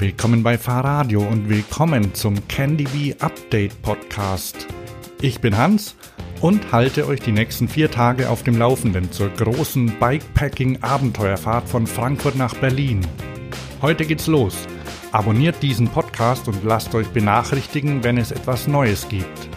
Willkommen bei Fahrradio und willkommen zum Candy Bee Update Podcast. Ich bin Hans und halte euch die nächsten vier Tage auf dem Laufenden zur großen Bikepacking-Abenteuerfahrt von Frankfurt nach Berlin. Heute geht's los. Abonniert diesen Podcast und lasst euch benachrichtigen, wenn es etwas Neues gibt.